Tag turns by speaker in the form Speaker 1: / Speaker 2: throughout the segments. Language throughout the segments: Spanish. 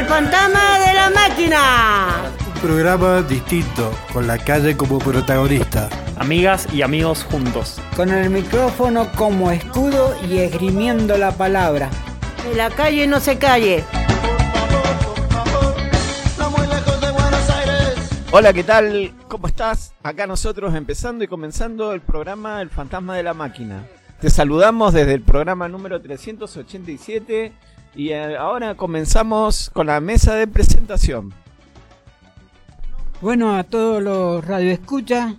Speaker 1: El fantasma de la máquina.
Speaker 2: Un programa distinto, con la calle como protagonista.
Speaker 3: Amigas y amigos juntos.
Speaker 4: Con el micrófono como escudo y esgrimiendo la palabra.
Speaker 1: En la calle no se calle.
Speaker 5: Hola, ¿qué tal? ¿Cómo estás? Acá nosotros empezando y comenzando el programa El Fantasma de la Máquina. Te saludamos desde el programa número 387 y eh, ahora comenzamos con la mesa de presentación.
Speaker 4: Bueno, a todos los radioescuchas,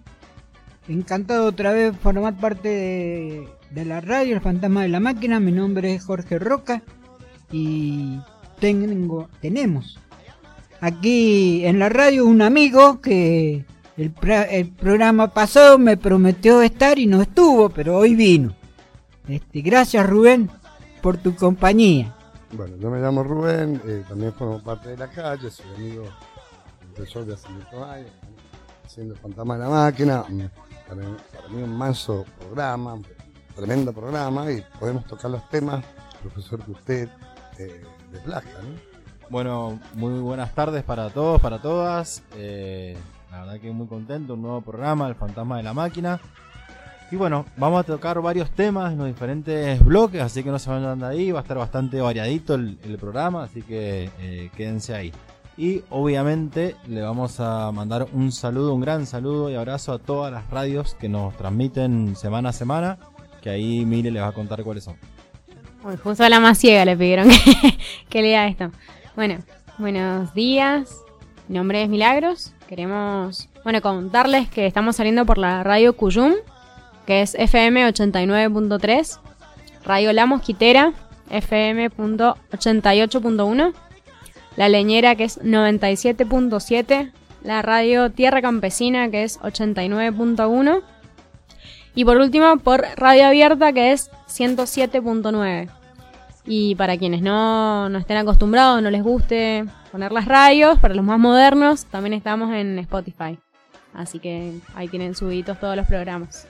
Speaker 4: encantado otra vez formar parte de, la radio El Fantasma de la Máquina. Mi nombre es Jorge Roca y tengo, tenemos aquí en la radio un amigo que el, el, programa pasado me prometió estar y no estuvo, pero hoy vino. Este, gracias Rubén por tu compañía.
Speaker 2: Bueno, yo me llamo Rubén, eh, también formo parte de la calle, soy amigo de hace muchos haciendo el fantasma de la máquina. Para, para mí un manso programa, un tremendo programa y podemos tocar los temas, profesor, que usted eh, de placa, ¿no?
Speaker 6: Bueno, muy buenas tardes para todos, para todas. Eh, la verdad que muy contento, un nuevo programa, El Fantasma de la Máquina. Y bueno, vamos a tocar varios temas en los diferentes bloques, así que no se vayan de ahí, va a estar bastante variadito el, programa, así que eh, quédense ahí. Y obviamente le vamos a mandar un saludo, un gran saludo y abrazo a todas las radios que nos transmiten semana a semana, que ahí Mire les va a contar cuáles son.
Speaker 7: Uy, justo a la más ciega le pidieron que, que lea esto. Bueno, buenos días. Mi nombre es Milagros. Queremos, bueno, contarles que estamos saliendo por la radio Cuyum, que es FM 89.3, Radio La Mosquitera, FM 88.1, La Leñera, que es 97.7, la radio Tierra Campesina, que es 89.1, y por último por Radio Abierta, que es 107.9. Y para quienes no, no, estén acostumbrados, no les guste poner las radios, para los más modernos, también estamos en Spotify. Así que ahí tienen subidos todos los programas.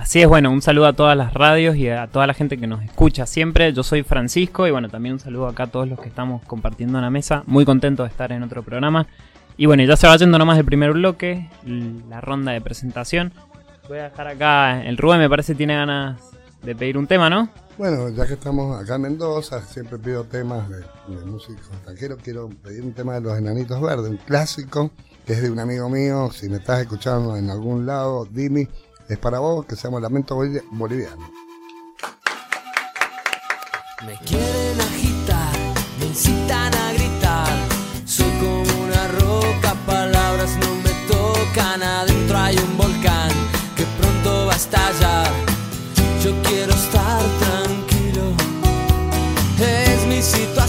Speaker 3: Así es, bueno, un saludo a todas las radios y a toda la gente que nos escucha siempre. Yo soy Francisco y bueno, también un saludo acá a todos los que estamos compartiendo en la mesa. Muy contento de estar en otro programa. Y bueno, ya se va yendo nomás el primer bloque, la ronda de presentación. Voy a dejar acá, el Rubén me parece tiene ganas de pedir un tema, ¿no?
Speaker 2: Bueno, ya que estamos acá en Mendoza, siempre pido temas de, músicos extranjeros. Quiero pedir un tema de los Enanitos Verdes, un clásico que es de un amigo mío. Si me estás escuchando en algún lado, dime, es para vos, que se llama Lamento Boliviano.
Speaker 8: Me quieren agitar, me incitan a gritar. Soy como una roca, palabras no me tocan. Adentro hay un volcán que pronto va a estallar. Yo quiero estar tranquilo. Es mi situación,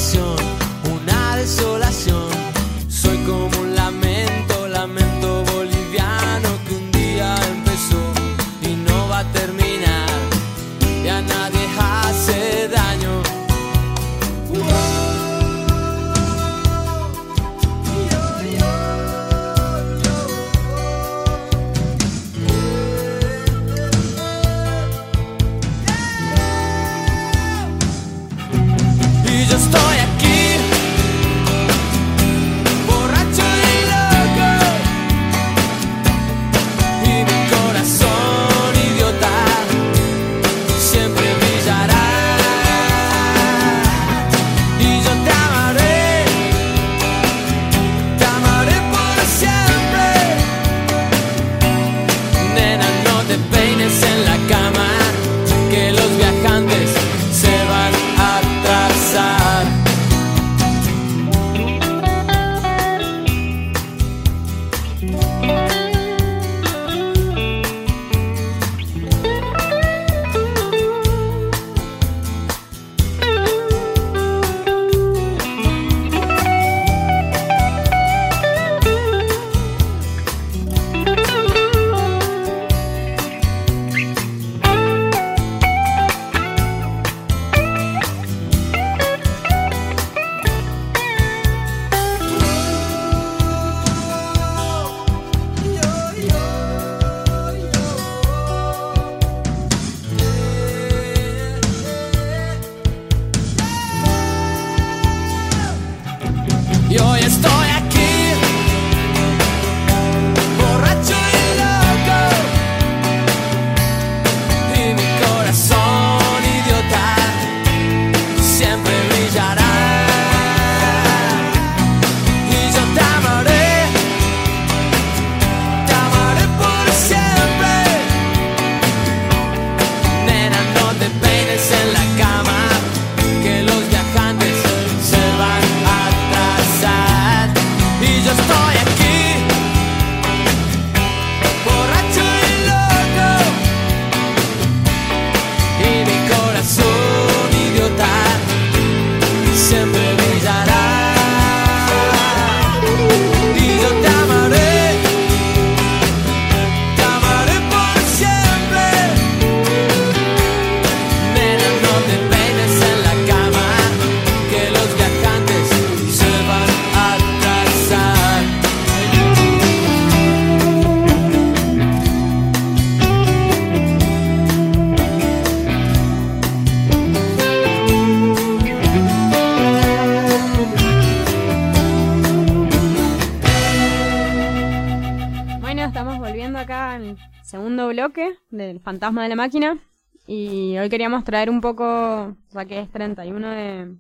Speaker 7: Fantasma de la Máquina. Y hoy queríamos traer un poco, ya que es 31 de,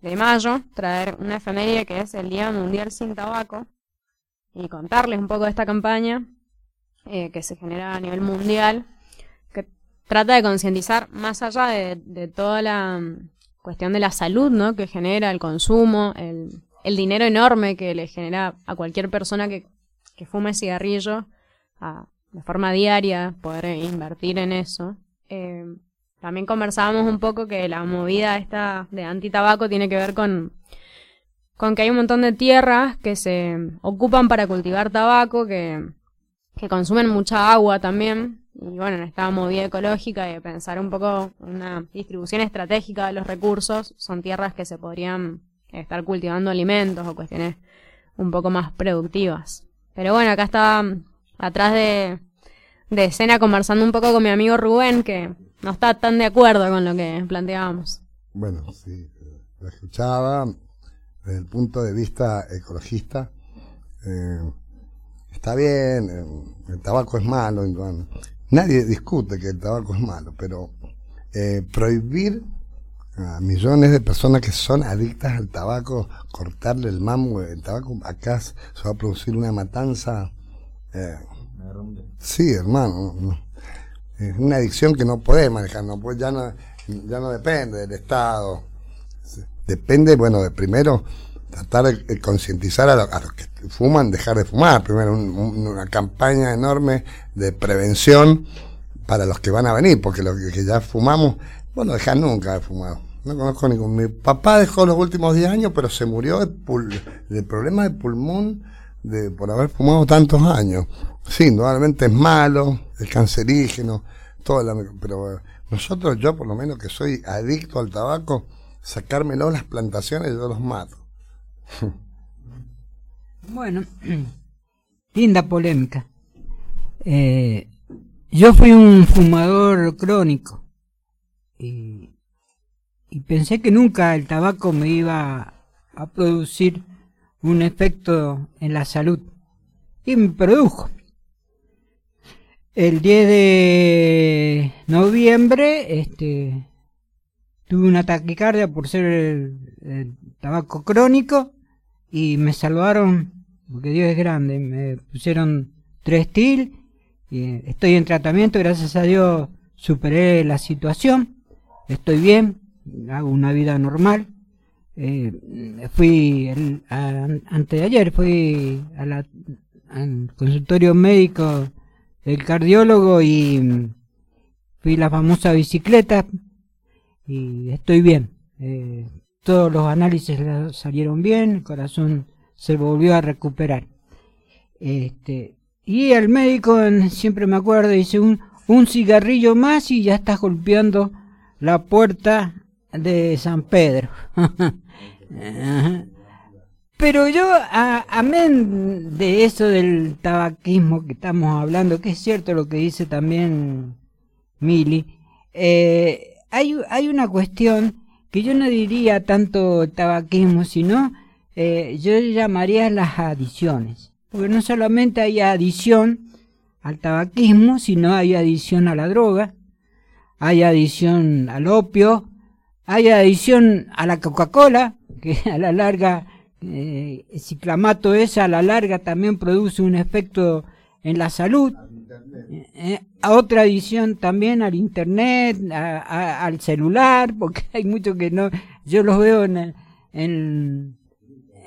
Speaker 7: de mayo, traer una efeméride que es el Día Mundial Sin Tabaco. Y contarles un poco de esta campaña eh, que se genera a nivel mundial, que trata de concientizar más allá de, toda la mm, cuestión de la salud, ¿no? Que genera el consumo, el, el dinero enorme que le genera a cualquier persona que, que fume cigarrillo a- de forma diaria, poder invertir en eso. Eh, también conversábamos un poco que la movida esta de antitabaco tiene que ver con, con que hay un montón de tierras que se ocupan para cultivar tabaco, que, que consumen mucha agua también. Y bueno, en esta movida ecológica y pensar un poco una distribución estratégica de los recursos, son tierras que se podrían estar cultivando alimentos o cuestiones un poco más productivas. Pero bueno, acá mm, atrás de, de escena conversando un poco con mi amigo Rubén, que no está tan de acuerdo con lo que planteábamos.
Speaker 2: Bueno, sí, lo escuchaba desde el punto de vista ecologista. eh, está bien, eh, el tabaco es malo. nadie discute que el tabaco es malo, pero eh, prohibir a millones de personas que son adictas al tabaco, cortarle el mambo, el tabaco, acá se va a producir una matanza. Sí, hermano. no. Es una adicción que no podés manejar, no puede- ya no, ya no depende del Estado. Depende, bueno, de primero tratar de concientizar a, a los que fuman, dejar de fumar. Primero un- un- una campaña enorme de prevención para los que van a venir, porque los que, ya fumamos, bueno, dejar nunca de fumar. No conozco ningún. Mi papá dejó los últimos 10 años, pero se murió de, pul- de problema de pulmón de, por haber fumado tantos años. Sí, indudablemente es malo, es cancerígeno, todo la, pero nosotros, yo por lo menos que soy adicto al tabaco, sacármelo las plantaciones yo los mato.
Speaker 4: Bueno, linda polémica. Eh, yo fui un fumador crónico y, y pensé que nunca el tabaco me iba a producir un efecto en la salud. Y me produjo. El 10 de noviembre este, tuve una taquicardia por ser el- el tabaco crónico y me salvaron, porque Dios es grande, me pusieron tres til y estoy en tratamiento, gracias a Dios superé la situación, estoy bien, hago una vida normal. Eh, fui el, a- antes de ayer fui al consultorio médico del cardiólogo y mm, fui la famosa bicicleta y estoy bien. Eh, todos los análisis salieron bien, el corazón se volvió a recuperar. Este, y el médico, siempre me acuerdo, dice un, un cigarrillo más y ya estás golpeando la puerta de San Pedro. Pero yo, a- amén de eso del tabaquismo que estamos hablando, que es cierto lo que dice también Mili, eh, hay, hay una cuestión que yo no diría tanto tabaquismo, sino eh, yo llamaría las adiciones. Porque no solamente hay adición al tabaquismo, sino hay adición a la droga, hay adición al opio, hay adición a la Coca-Cola, que a la larga, eh, el ciclamato ese a la larga también produce un efecto en la salud. Eh, a otra adición también al internet, al celular, porque hay muchos que no, yo los veo en el, en,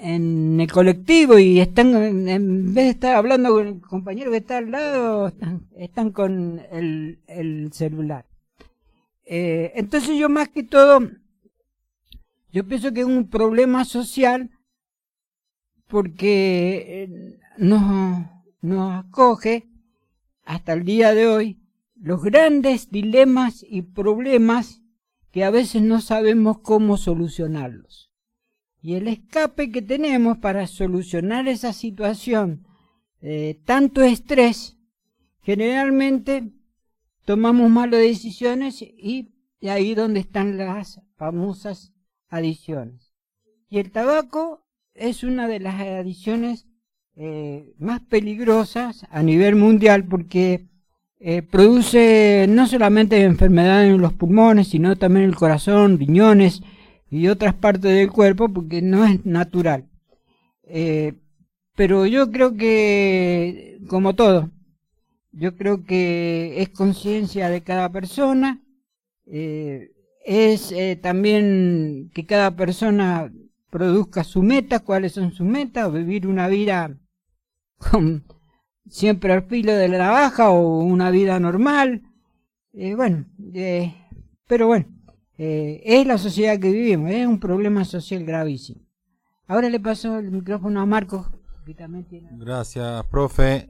Speaker 4: en el colectivo y están, en vez de estar hablando con el compañero que está al lado, están, están con el, el celular. Eh, entonces yo más que todo, yo pienso que es un problema social porque eh, nos, nos acoge hasta el día de hoy los grandes dilemas y problemas que a veces no sabemos cómo solucionarlos. Y el escape que tenemos para solucionar esa situación, eh, tanto estrés, generalmente tomamos malas decisiones y, y ahí donde están las famosas adiciones. Y el tabaco es una de las adiciones eh, más peligrosas a nivel mundial porque eh, produce no solamente enfermedades en los pulmones, sino también el corazón, riñones y otras partes del cuerpo, porque no es natural. Eh, pero yo creo que, como todo, yo creo que es conciencia de cada persona, eh, es también que cada persona produzca su meta, cuáles son sus metas, vivir una vida con, siempre al filo de la navaja o una vida normal. Eh, bueno, eh, pero bueno, eh, es la sociedad que vivimos, es un problema social gravísimo. Ahora le paso el micrófono a Marcos.
Speaker 6: Gracias, profe.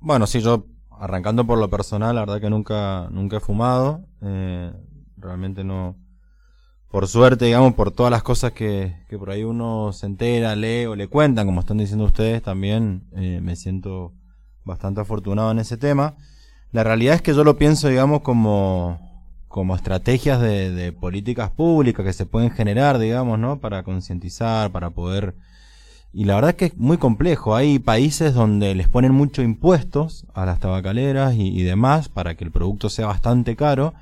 Speaker 6: bueno, sí, yo arrancando por lo personal, la verdad que nunca, nunca he fumado. realmente no, por suerte, digamos, por todas las cosas que, que, por ahí uno se entera, lee o le cuentan, como están diciendo ustedes, también me siento bastante afortunado en ese tema. La realidad es que yo lo pienso, digamos, como, como estrategias de, políticas públicas que se pueden generar, digamos, ¿no? Para concientizar, para poder... Y la verdad es que es muy complejo. Hay países donde les ponen mucho impuestos a las tabacaleras y, demás para que el producto sea bastante caro,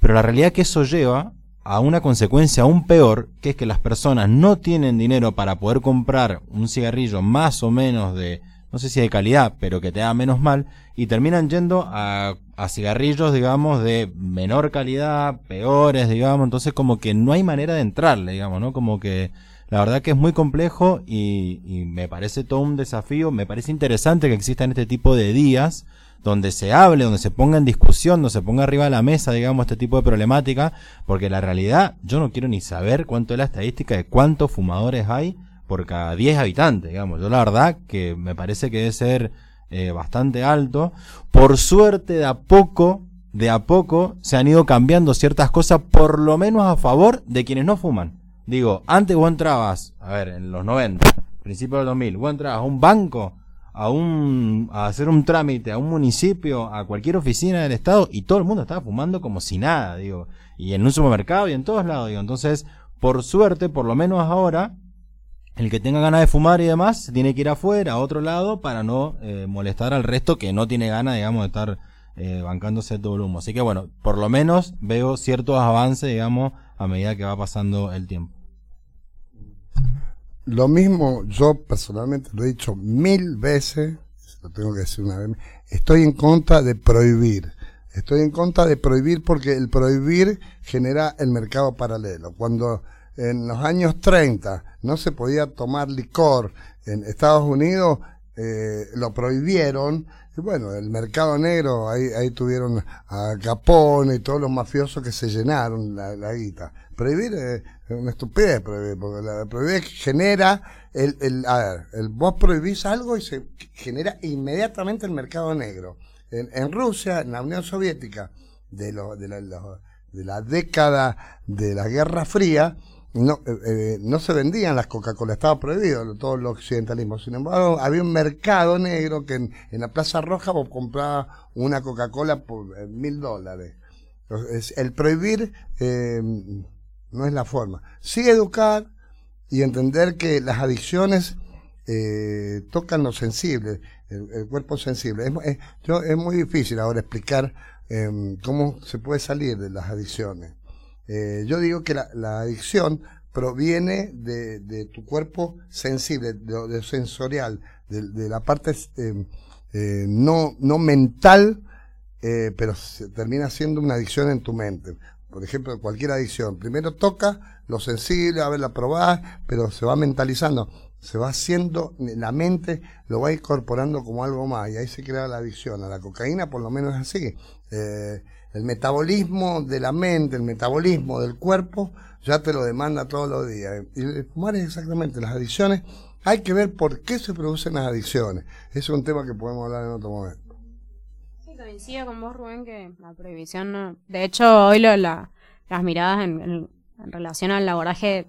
Speaker 6: pero la realidad es que eso lleva a una consecuencia aún peor, que es que las personas no tienen dinero para poder comprar un cigarrillo más o menos de no sé si de calidad, pero que te da menos mal, y terminan yendo a, a cigarrillos, digamos, de menor calidad, peores, digamos, entonces como que no hay manera de entrarle, digamos, ¿no? Como que la verdad que es muy complejo y, y me parece todo un desafío, me parece interesante que existan este tipo de días, donde se hable, donde se ponga en discusión, donde se ponga arriba de la mesa, digamos, este tipo de problemática, porque la realidad, yo no quiero ni saber cuánto es la estadística de cuántos fumadores hay, por cada 10 habitantes, digamos. Yo la verdad que me parece que debe ser eh, bastante alto. Por suerte, de a poco, de a poco, se han ido cambiando ciertas cosas, por lo menos a favor de quienes no fuman. Digo, antes vos entrabas, a ver, en los 90, principios del 2000, vos entrabas a un banco, a un, a hacer un trámite, a un municipio, a cualquier oficina del Estado, y todo el mundo estaba fumando como si nada, digo. Y en un supermercado y en todos lados, digo. Entonces, por suerte, por lo menos ahora, el que tenga ganas de fumar y demás tiene que ir afuera, a otro lado, para no eh, molestar al resto que no tiene ganas, digamos, de estar eh, bancándose todo el humo. Así que bueno, por lo menos veo ciertos avances, digamos, a medida que va pasando el tiempo.
Speaker 2: Lo mismo, yo personalmente lo he dicho mil veces, lo tengo que decir una vez, estoy en contra de prohibir. Estoy en contra de prohibir porque el prohibir genera el mercado paralelo. Cuando en los años 30 no se podía tomar licor en Estados Unidos, eh, lo prohibieron. Y bueno, el mercado negro, ahí, ahí tuvieron a Capone y todos los mafiosos que se llenaron la, guita. Prohibir es una estupidez, prohibir, porque la prohibir genera, el, el, a ver, el, vos prohibís algo y se genera inmediatamente el mercado negro. En, en Rusia, en la Unión Soviética, de, lo, de, la, de la década de la Guerra Fría, no, eh, eh, no se vendían las Coca-Cola, estaba prohibido todo el occidentalismo. Sin embargo, había un mercado negro que en, la Plaza Roja vos una Coca-Cola por eh, mil dólares. el prohibir no es la forma. Sí educar y entender que las adicciones tocan lo sensible, el, cuerpo sensible. Es, yo, es muy difícil ahora explicar em, cómo se puede salir de las adicciones. Eh, yo digo que la, adicción proviene de, tu cuerpo sensible, de, sensorial, de, la parte eh, eh, no, no mental, pero termina siendo una adicción en tu mente. Por ejemplo, cualquier adicción. Primero toca lo sensible, a ver, la probás, pero se va mentalizando, se va haciendo, la mente lo va incorporando como algo más, y ahí se crea la adicción. A la cocaína por lo menos es así el metabolismo de la mente, el metabolismo del cuerpo, ya te lo demanda todos los días. Y el fumar es exactamente las adicciones. Hay que ver por qué se producen las adicciones. Es un tema que podemos hablar en otro momento.
Speaker 7: Sí, coincido con vos, Rubén, que la prohibición. De hecho, hoy las miradas en, relación al laboraje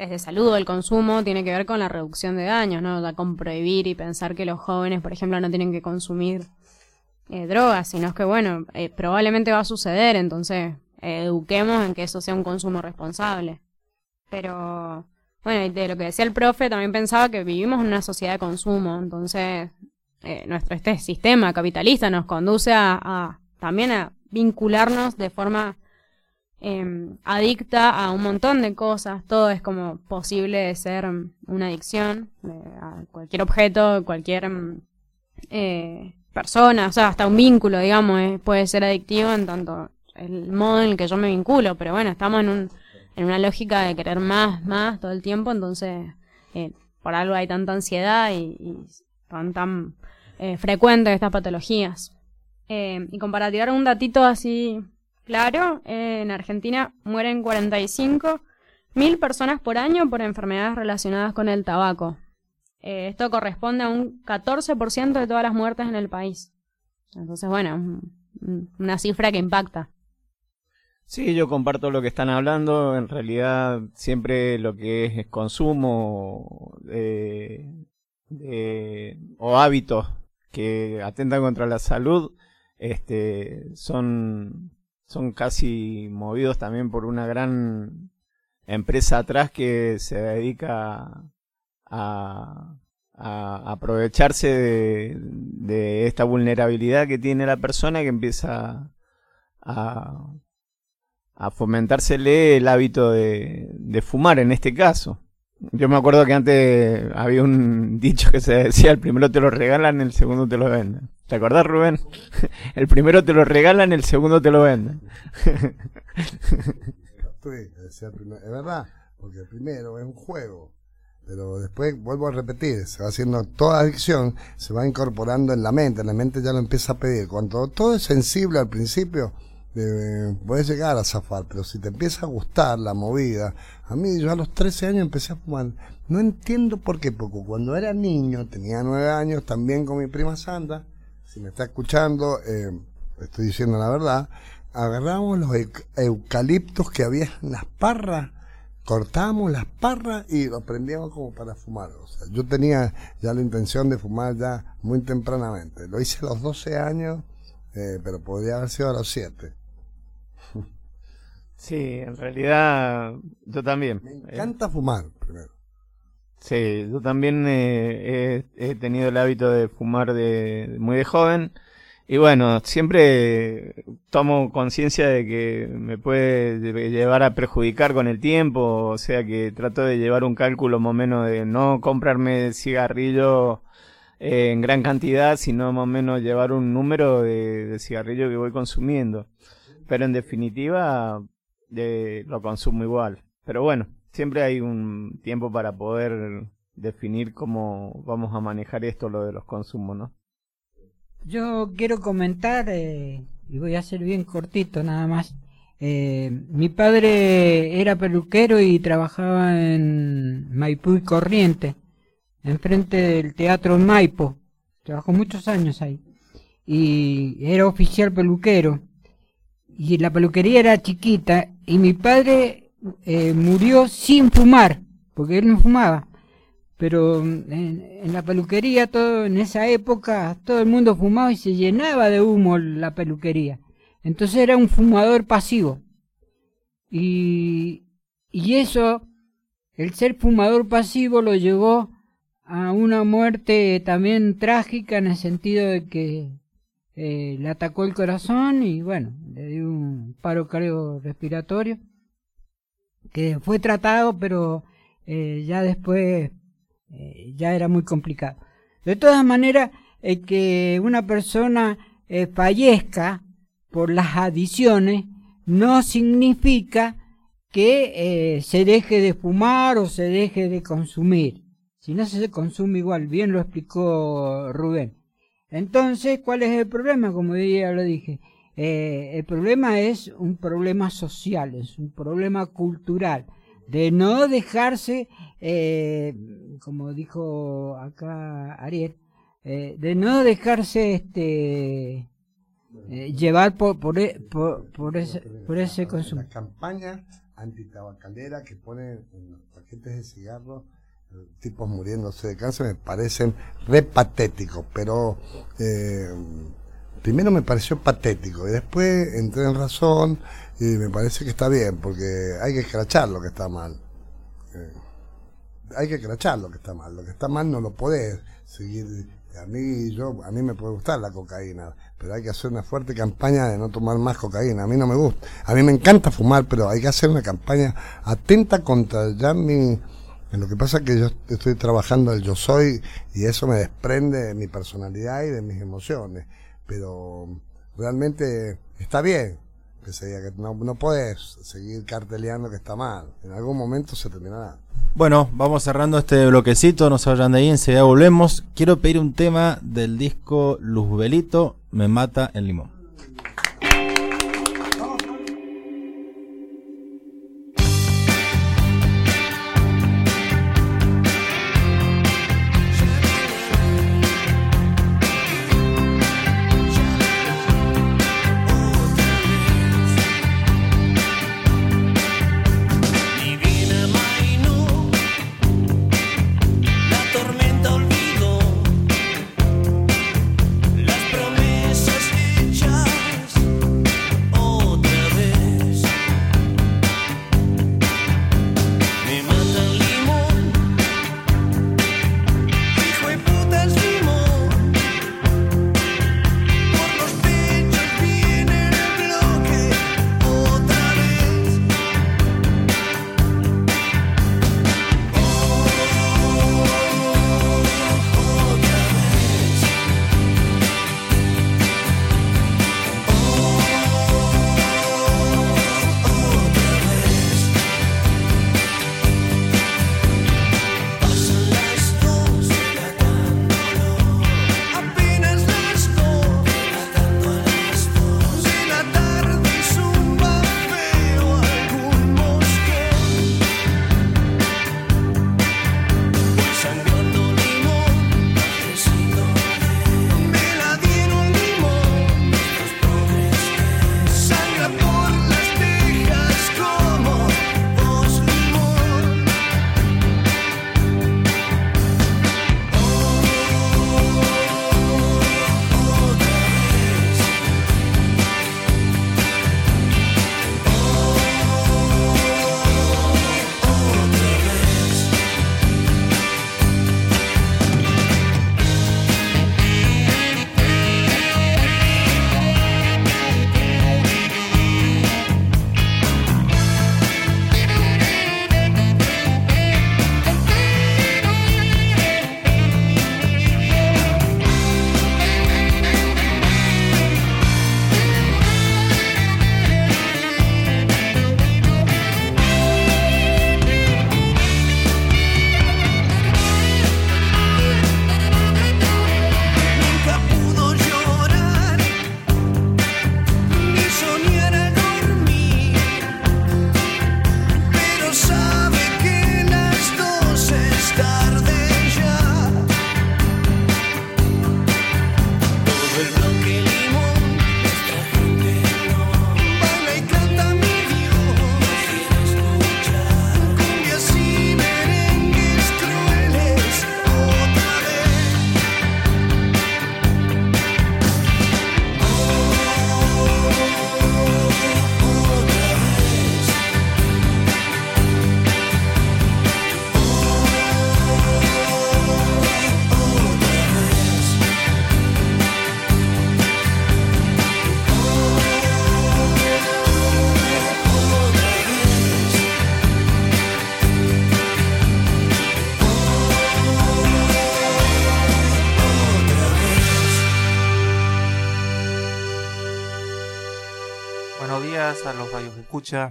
Speaker 7: desde salud o el consumo tiene que ver con la reducción de daños, ¿no? con prohibir y pensar que los jóvenes, por ejemplo, no tienen que consumir eh, drogas, sino que, bueno, eh, probablemente va a suceder, entonces eduquemos en que eso sea un consumo responsable. Pero, bueno, de lo que decía el profe, también pensaba que vivimos en una sociedad de consumo, entonces eh, nuestro este sistema capitalista nos conduce a también a vincularnos de forma em, adicta a un montón de cosas. Todo es como posible de ser mm, una adicción eh, a cualquier objeto, cualquier mm, eh, persona, o sea, hasta un vínculo, digamos, eh, puede ser adictivo en tanto el modo en el que yo me vinculo. Pero bueno, estamos en, un, en una lógica de querer más, más todo el tiempo, entonces por algo hay tanta ansiedad y, tan eh, frecuentes estas patologías. Y como para tirar un datito así claro, eh, en Argentina mueren 45 mil personas por año por enfermedades relacionadas con el tabaco. Eh, esto corresponde a un 14% de todas las muertes en el país. Entonces, bueno, un- un- una cifra que impacta.
Speaker 5: Sí, yo comparto lo que están hablando. En realidad, siempre lo que es consumo o hábitos que atentan contra la salud, este, son, son casi movidos también por una gran empresa atrás que se dedica a, aprovecharse de, de esta vulnerabilidad que tiene la persona que empieza a, a fomentársele el hábito de, de fumar en este caso. Yo me acuerdo que antes había un dicho que se decía, el primero te lo regalan, el segundo te lo venden. ¿Te acordás, Rubén? El primero te lo regalan, el segundo te lo venden.
Speaker 2: Es verdad, porque el primero es un juego, pero después vuelvo a repetir, se va haciendo toda adicción, se va incorporando en la mente, la mente ya lo empieza a pedir. Cuando todo es sensible al principio, eh, puedes llegar a zafar, pero si te empieza a gustar la movida, a mí yo a los 13 años empecé a fumar, no entiendo por qué, porque cuando era niño, tenía 9 años, también con mi prima Sandra, si me está escuchando, eh, estoy diciendo la verdad, agarramos los eu- eucaliptos que había en las parras, cortábamos las parras y los prendíamos como para fumar. O sea, yo tenía ya la intención de fumar ya muy tempranamente. Lo hice a los 12 años, eh, pero podría haber sido a los 7.
Speaker 5: Sí, en realidad yo también.
Speaker 2: Me
Speaker 5: Eh,
Speaker 2: encanta fumar, primero.
Speaker 5: Sí, yo también eh, he, tenido el hábito de fumar de muy de joven y bueno, siempre tomo conciencia de que me puede lle- llevar a perjudicar con el tiempo, o sea que trato de llevar un cálculo más o menos de no comprarme cigarrillo en gran cantidad, sino más o menos llevar un número de, de cigarrillo que voy consumiendo. Pero en definitiva eh, lo consumo igual. Pero bueno, siempre hay un tiempo para poder definir cómo vamos a manejar esto, lo de los consumos, ¿no?
Speaker 4: Yo quiero comentar, eh, y voy a ser bien cortito nada más. Eh, mi padre era peluquero y trabajaba en Maipú y Corriente, enfrente del Teatro Maipo. Trabajó muchos años ahí. Y era oficial peluquero. Y la peluquería era chiquita. Y mi padre eh, murió sin fumar, porque él no fumaba. Pero mm, en, la peluquería todo en esa época todo el mundo fumaba y se llenaba de humo la peluquería. Entonces era un fumador pasivo. Y, y eso el ser fumador pasivo lo llevó a una muerte también trágica en el sentido de que eh, le atacó el corazón y bueno le dio un paro cardiorrespiratorio que fue tratado pero eh, ya después eh, ya era muy complicado. De todas maneras, eh, que una persona eh, fallezca por las adiciones no significa que se deje de fumar o se deje de consumir. Si no se consume igual, bien lo explicó Rubén. Entonces, ¿cuál es el problema? Como ya lo dije, eh, el problema es un problema social, es un problema cultural de no dejarse, eh, como dijo acá Ariel, eh, de no dejarse este eh, llevar por por, e- por, por ese, por ese consumo.
Speaker 2: La campaña antitabacalera que ponen en los paquetes de cigarros eh, tipos muriéndose de cáncer me parecen re patéticos, pero eh, primero me pareció patético y después entré en razón y me parece que está bien, porque hay que escrachar lo que está mal. Eh, hay que escrachar lo que está mal. Lo que está mal no lo podés seguir A mí, yo, a mí me puede gustar la cocaína, pero hay que hacer una fuerte campaña de no tomar más cocaína. A mí no me gusta. A mí me encanta fumar, pero hay que hacer una campaña atenta contra ya mi... Lo que pasa es que yo estoy trabajando el yo soy y eso me desprende de mi personalidad y de mis emociones. Pero realmente está bien que se diga que no, no puedes seguir carteleando que está mal. En algún momento se terminará.
Speaker 9: Bueno, vamos cerrando este bloquecito, no se vayan de ahí, enseguida volvemos. Quiero pedir un tema del disco Luzbelito, Me Mata el Limón.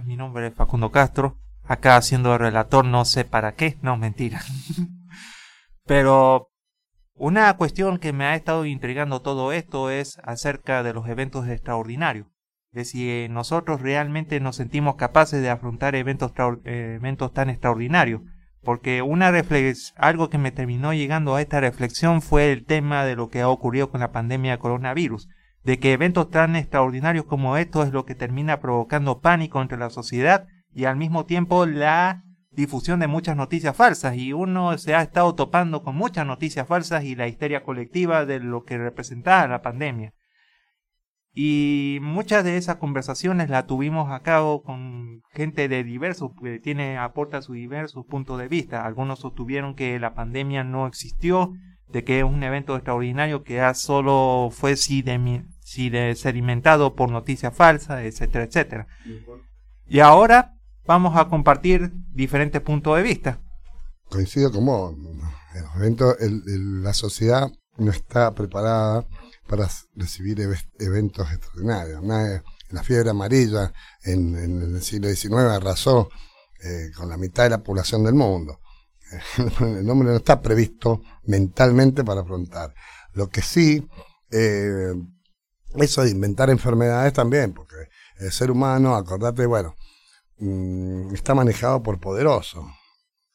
Speaker 10: Mi
Speaker 11: nombre es Facundo Castro. Acá haciendo relator, no sé para qué. No, mentira. Pero una cuestión que me ha estado intrigando todo esto es acerca de los eventos extraordinarios. De si nosotros realmente nos sentimos capaces de afrontar eventos, tan extraordinarios. Porque una algo que me terminó llegando a esta reflexión fue el tema de lo que ha ocurrido con la pandemia de coronavirus de que eventos tan extraordinarios como estos es lo que termina provocando pánico entre la sociedad y al mismo tiempo la difusión de muchas noticias falsas y uno se ha estado topando con muchas noticias falsas y la histeria colectiva de lo que representaba la pandemia. Y muchas de esas conversaciones las tuvimos a cabo con gente de diversos, que tiene, aporta sus diversos puntos de vista. Algunos sostuvieron que la pandemia no existió, de que es un evento extraordinario que ya solo fue sidemi- side- sedimentado por noticias falsas, etcétera, etcétera. Y ahora vamos a compartir diferentes puntos de vista.
Speaker 2: Coincido con vos. En los eventos, el- el- la sociedad no está preparada para recibir eve- eventos extraordinarios. La fiebre amarilla en, en el siglo XIX arrasó eh, con la mitad de la población del mundo. El hombre no está previsto mentalmente para afrontar. Lo que sí, eh, eso de inventar enfermedades también, porque el ser humano, acordate, bueno, mm, está manejado por poderosos.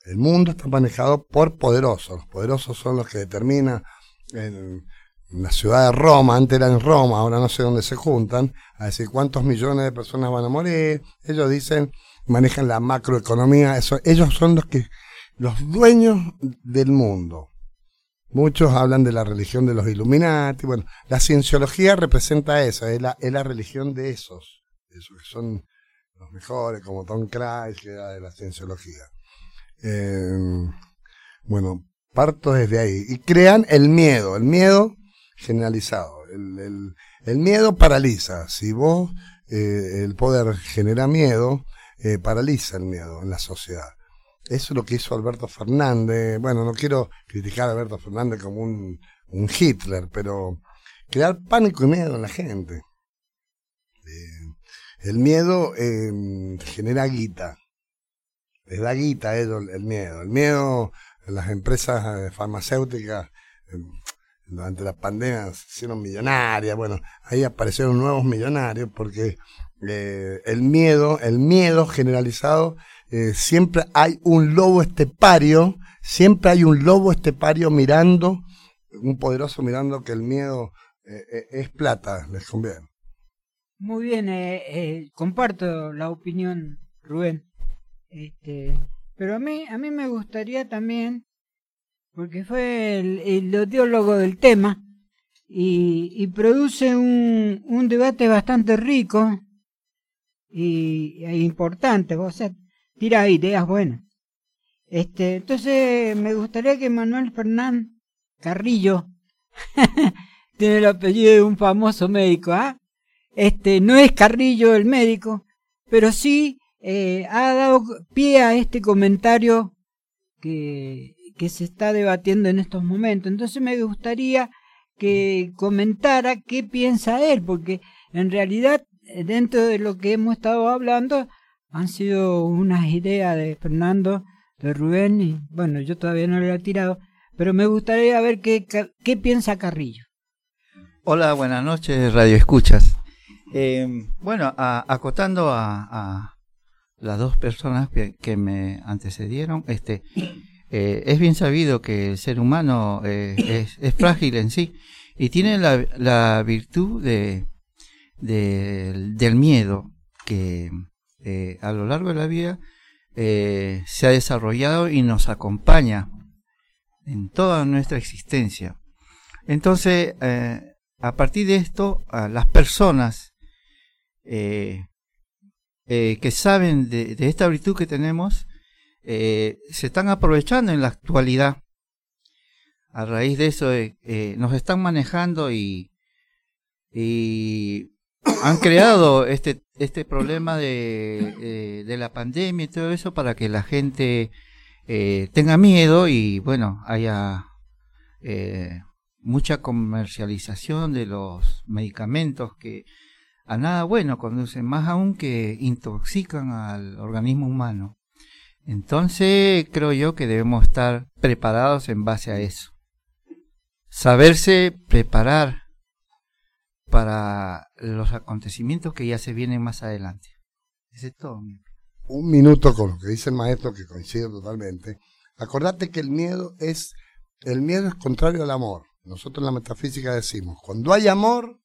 Speaker 2: El mundo está manejado por poderosos. Los poderosos son los que determinan en la ciudad de Roma, antes era en Roma, ahora no sé dónde se juntan, a decir cuántos millones de personas van a morir. Ellos dicen, manejan la macroeconomía, eso, ellos son los que, los dueños del mundo. Muchos hablan de la religión de los Illuminati. Bueno, la cienciología representa eso, es la, es la religión de esos, esos que son los mejores, como Tom Cruise, que era de la cienciología. Eh, bueno, parto desde ahí. Y crean el miedo, el miedo generalizado. El, el- miedo paraliza. Si vos, eh, el poder genera miedo, eh, paraliza el miedo en la sociedad. Eso es lo que hizo Alberto Fernández. Bueno, no quiero criticar a Alberto Fernández como un, un Hitler, pero crear pánico y miedo en la gente. Eh, el miedo eh, genera guita. Les da guita el, miedo. El miedo, las empresas eh, farmacéuticas eh, durante la pandemia se hicieron millonarias. Bueno, ahí aparecieron nuevos millonarios porque eh, el miedo, el miedo generalizado, eh, siempre hay un lobo estepario, siempre hay un lobo estepario mirando, un poderoso mirando que el miedo eh, eh, es plata, les conviene.
Speaker 4: Muy bien, comparto la opinión, Rubén. Este, pero a mí, a mí me gustaría también, porque fue el, el ideólogo del tema, y, y produce un, un debate bastante rico e importante, o sea, tira ideas buenas. Este, entonces me gustaría que Manuel Fernán Carrillo, tiene el apellido de un famoso médico, ¿ah? Este, no es Carrillo el médico, pero sí eh, ha dado pie a este comentario que, que se está debatiendo en estos momentos. Entonces me gustaría que comentara qué piensa él, porque en realidad eh, dentro de lo que hemos estado hablando han sido unas ideas de Fernando, de Rubén, y bueno, yo todavía no le he tirado, pero me gustaría ver qué, qué piensa Carrillo.
Speaker 12: Hola, buenas noches, Radio Escuchas. Eh, bueno, acotando a, a las dos personas que, que me antecedieron, este, eh, es bien sabido que el ser humano eh, es, es frágil en sí y tiene la, la virtud de, de- del miedo que eh, a lo largo de la vida eh, se ha desarrollado y nos acompaña en toda nuestra existencia. Entonces, eh, a partir de esto, las personas que saben de, esta virtud que tenemos, se están aprovechando en la actualidad. A raíz de eso, nos están manejando y han creado este, este problema de, eh, de la pandemia y todo eso para que la gente eh, tenga miedo y, bueno, haya eh, mucha comercialización de los medicamentos que a nada bueno conducen, más aún que intoxican al organismo humano. Entonces creo yo que debemos estar preparados en base a eso. Saberse preparar para los acontecimientos que ya se vienen más adelante. Ese es todo.
Speaker 2: un minuto con lo que dice el maestro, que coincido totalmente. Acordate que el miedo es, el miedo es contrario al amor. Nosotros en la metafísica decimos, cuando hay amor,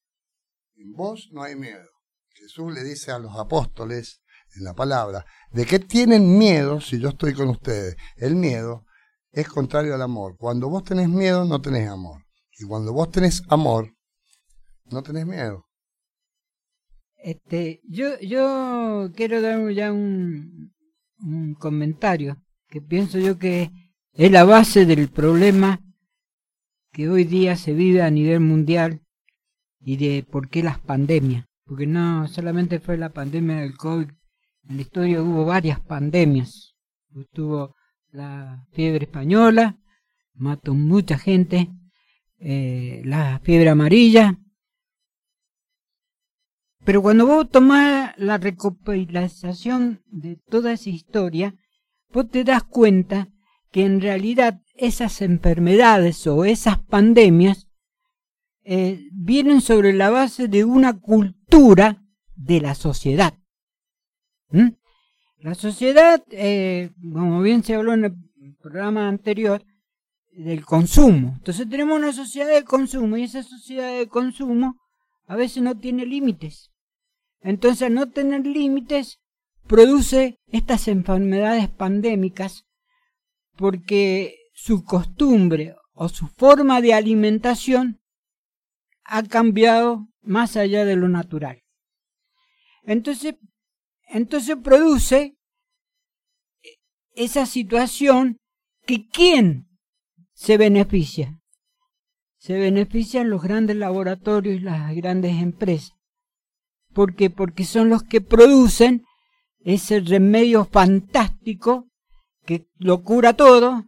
Speaker 2: en vos no hay miedo. Jesús le dice a los apóstoles en la palabra, ¿de qué tienen miedo si yo estoy con ustedes? El miedo es contrario al amor. Cuando vos tenés miedo, no tenés amor. Y cuando vos tenés amor, no tenés miedo.
Speaker 4: Este, yo, yo quiero dar ya un, un comentario que pienso yo que es la base del problema que hoy día se vive a nivel mundial y de por qué las pandemias. Porque no solamente fue la pandemia del COVID, en la historia hubo varias pandemias. Estuvo la fiebre española, mató mucha gente, eh, la fiebre amarilla. Pero cuando vos tomás la recopilación de toda esa historia, vos te das cuenta que en realidad esas enfermedades o esas pandemias eh, vienen sobre la base de una cultura de la sociedad. ¿Mm? La sociedad, eh, como bien se habló en el programa anterior, del consumo. Entonces tenemos una sociedad de consumo y esa sociedad de consumo a veces no tiene límites. Entonces no tener límites produce estas enfermedades pandémicas porque su costumbre o su forma de alimentación ha cambiado más allá de lo natural. Entonces, entonces produce esa situación que quién se beneficia. Se benefician los grandes laboratorios y las grandes empresas. ¿Por qué? Porque son los que producen ese remedio fantástico que lo cura todo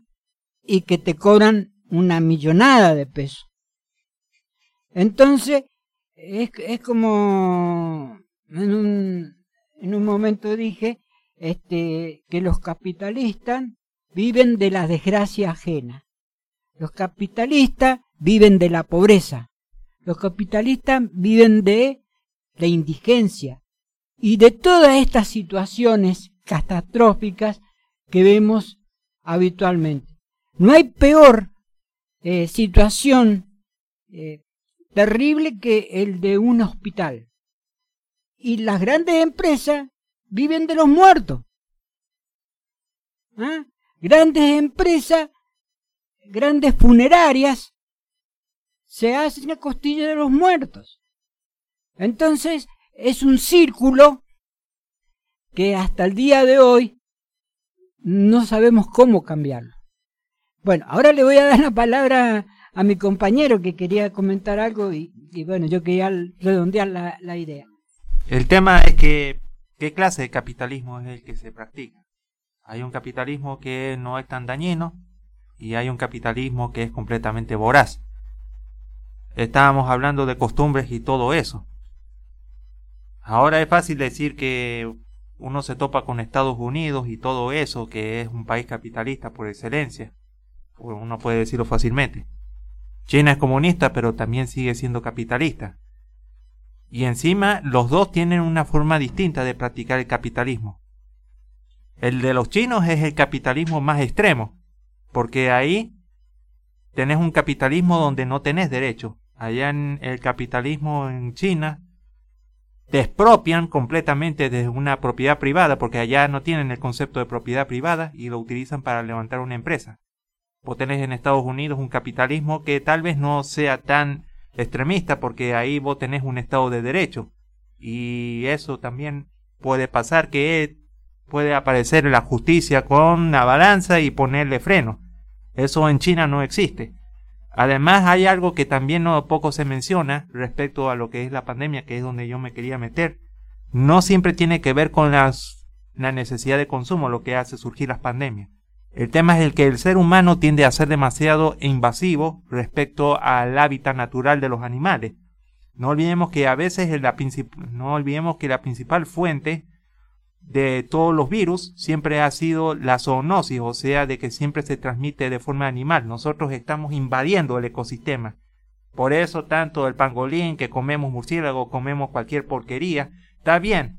Speaker 4: y que te cobran una millonada de pesos. Entonces, es, es como en un, en un momento dije este, que los capitalistas viven de la desgracia ajena. Los capitalistas viven de la pobreza. Los capitalistas viven de la indigencia y de todas estas situaciones catastróficas que vemos habitualmente. No hay peor eh, situación eh, terrible que el de un hospital. Y las grandes empresas viven de los muertos. ¿Ah? Grandes empresas, grandes funerarias, se hacen a costilla de los muertos. Entonces, es un círculo que hasta el día de hoy no sabemos cómo cambiarlo. Bueno, ahora le voy a dar la palabra a mi compañero que quería comentar algo y, bueno, yo quería redondear la, la idea.
Speaker 11: El tema es que, ¿qué clase de capitalismo es el que se practica? Hay un capitalismo que no es tan dañino y hay un capitalismo que es completamente voraz. Estábamos hablando de costumbres y todo eso. Ahora es fácil decir que uno se topa con Estados Unidos y todo eso, que es un país capitalista por excelencia. Uno puede decirlo fácilmente. China es comunista, pero también sigue siendo capitalista. Y encima los dos tienen una forma distinta de practicar el capitalismo. El de los chinos es el capitalismo más extremo, porque ahí tenés un capitalismo donde no tenés derecho. Allá en el capitalismo en China te expropian completamente de una propiedad privada, porque allá no tienen el concepto de propiedad privada y lo utilizan para levantar una empresa. Vos tenés en Estados Unidos un capitalismo que tal vez no sea tan extremista, porque ahí vos tenés un Estado de Derecho. Y eso también puede pasar que puede aparecer la justicia con la balanza y ponerle freno. Eso en China no existe. Además hay algo que también no poco se menciona respecto a lo que es la pandemia, que es donde yo me quería meter. No siempre tiene que ver con las, la necesidad de consumo lo que hace surgir las pandemias. El tema es el que el ser humano tiende a ser demasiado invasivo respecto al hábitat natural de los animales. No olvidemos que a veces la no olvidemos que la principal fuente de todos los virus siempre ha sido la zoonosis, o sea, de que siempre se transmite de forma animal. Nosotros estamos invadiendo el ecosistema. Por eso tanto el pangolín, que comemos murciélago, comemos cualquier porquería, está bien.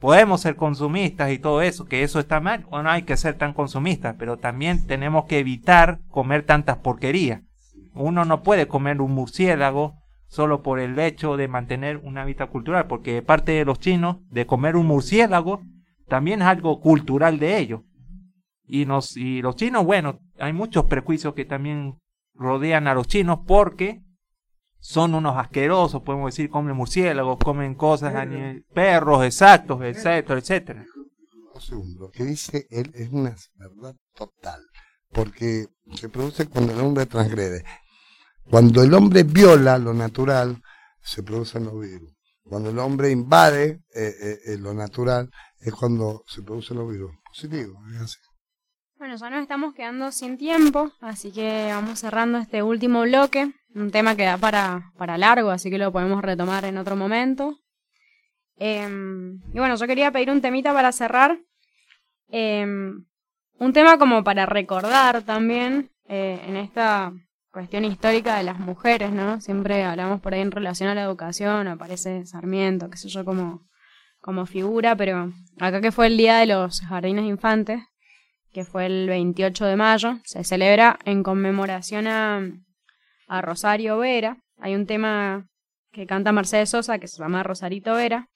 Speaker 11: Podemos ser consumistas y todo eso, que eso está mal, o no hay que ser tan consumistas, pero también tenemos que evitar comer tantas porquerías. Uno no puede comer un murciélago solo por el hecho de mantener un hábitat cultural, porque parte de los chinos, de comer un murciélago, también es algo cultural de ellos. Y, nos, y los chinos, bueno, hay muchos prejuicios que también rodean a los chinos porque son unos asquerosos, podemos decir, comen murciélagos, comen cosas, perros, exactos, etcétera, etcétera.
Speaker 2: Lo que dice él es una verdad total, porque se produce cuando el hombre transgrede. Cuando el hombre viola lo natural, se producen los virus. Cuando el hombre invade eh, eh, eh, lo natural, es cuando se producen los virus. Positivo, es.
Speaker 7: Bueno, ya nos estamos quedando sin tiempo, así que vamos cerrando este último bloque. Un tema que da para, para largo, así que lo podemos retomar en otro momento. Em, y bueno, yo quería pedir un temita para cerrar. Em, un tema como para recordar también en esta cuestión histórica de las mujeres, ¿no? Siempre hablamos por ahí en relación a la educación, aparece Sarmiento, qué sé yo, como, como figura, pero acá que fue el Día de los Jardines Infantes, que fue el 28 de mayo, se celebra en conmemoración a, a Rosario Vera. Hay un tema que canta Mercedes Sosa que se llama Rosarito Vera,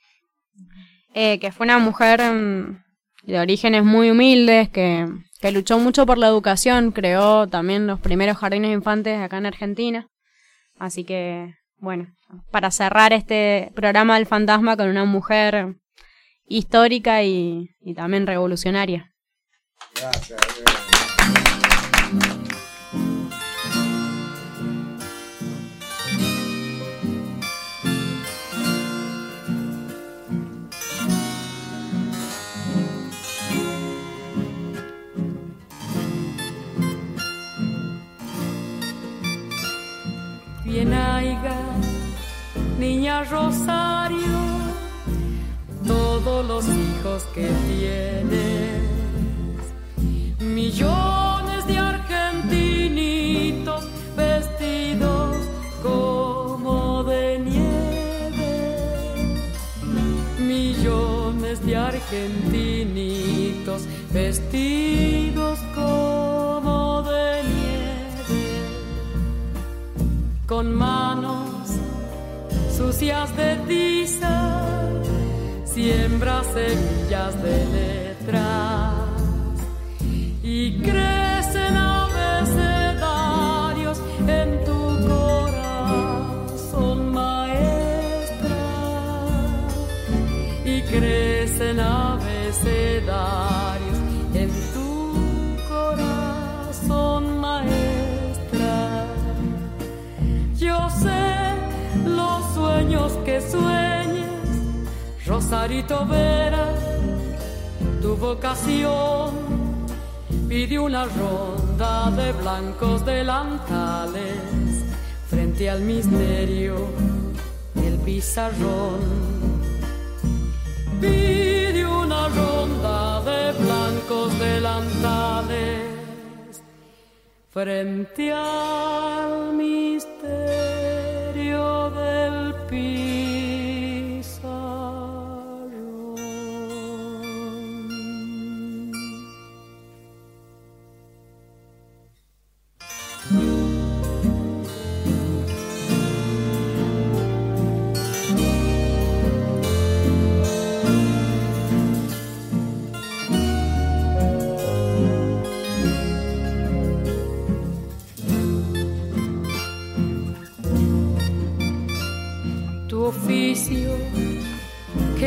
Speaker 7: eh, que fue una mujer mm, de orígenes muy humildes, que, que luchó mucho por la educación, creó también los primeros jardines infantes acá en Argentina. Así que, bueno, para cerrar este programa del fantasma con una mujer histórica y, y también revolucionaria.
Speaker 2: Gracias.
Speaker 13: Bien haiga, niña Rosario, todos los hijos que tienes, millones de argentinitos vestidos como de nieve, millones de argentinitos vestidos como con manos sucias de tiza, siembra semillas de letras y crecen abecedarios en tu corazón, maestra, y crecen abecedarios Rosarito Vera, tu vocación pide una ronda de blancos delantales frente al misterio del pizarrón. Pide una ronda de blancos delantales frente al misterio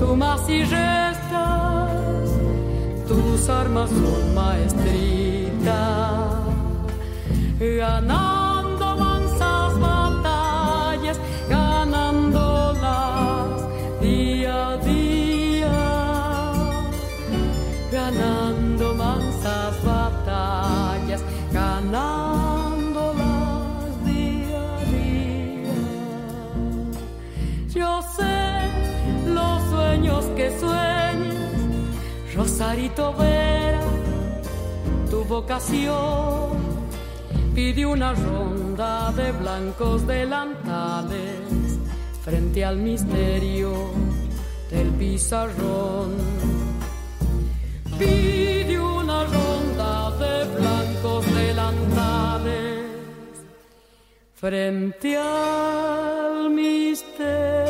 Speaker 13: su más y restas, tus armas son maestrita. Ganar Tu vocación pide una ronda de blancos delantales frente al misterio del pizarrón. Pide una ronda de blancos delantales frente al misterio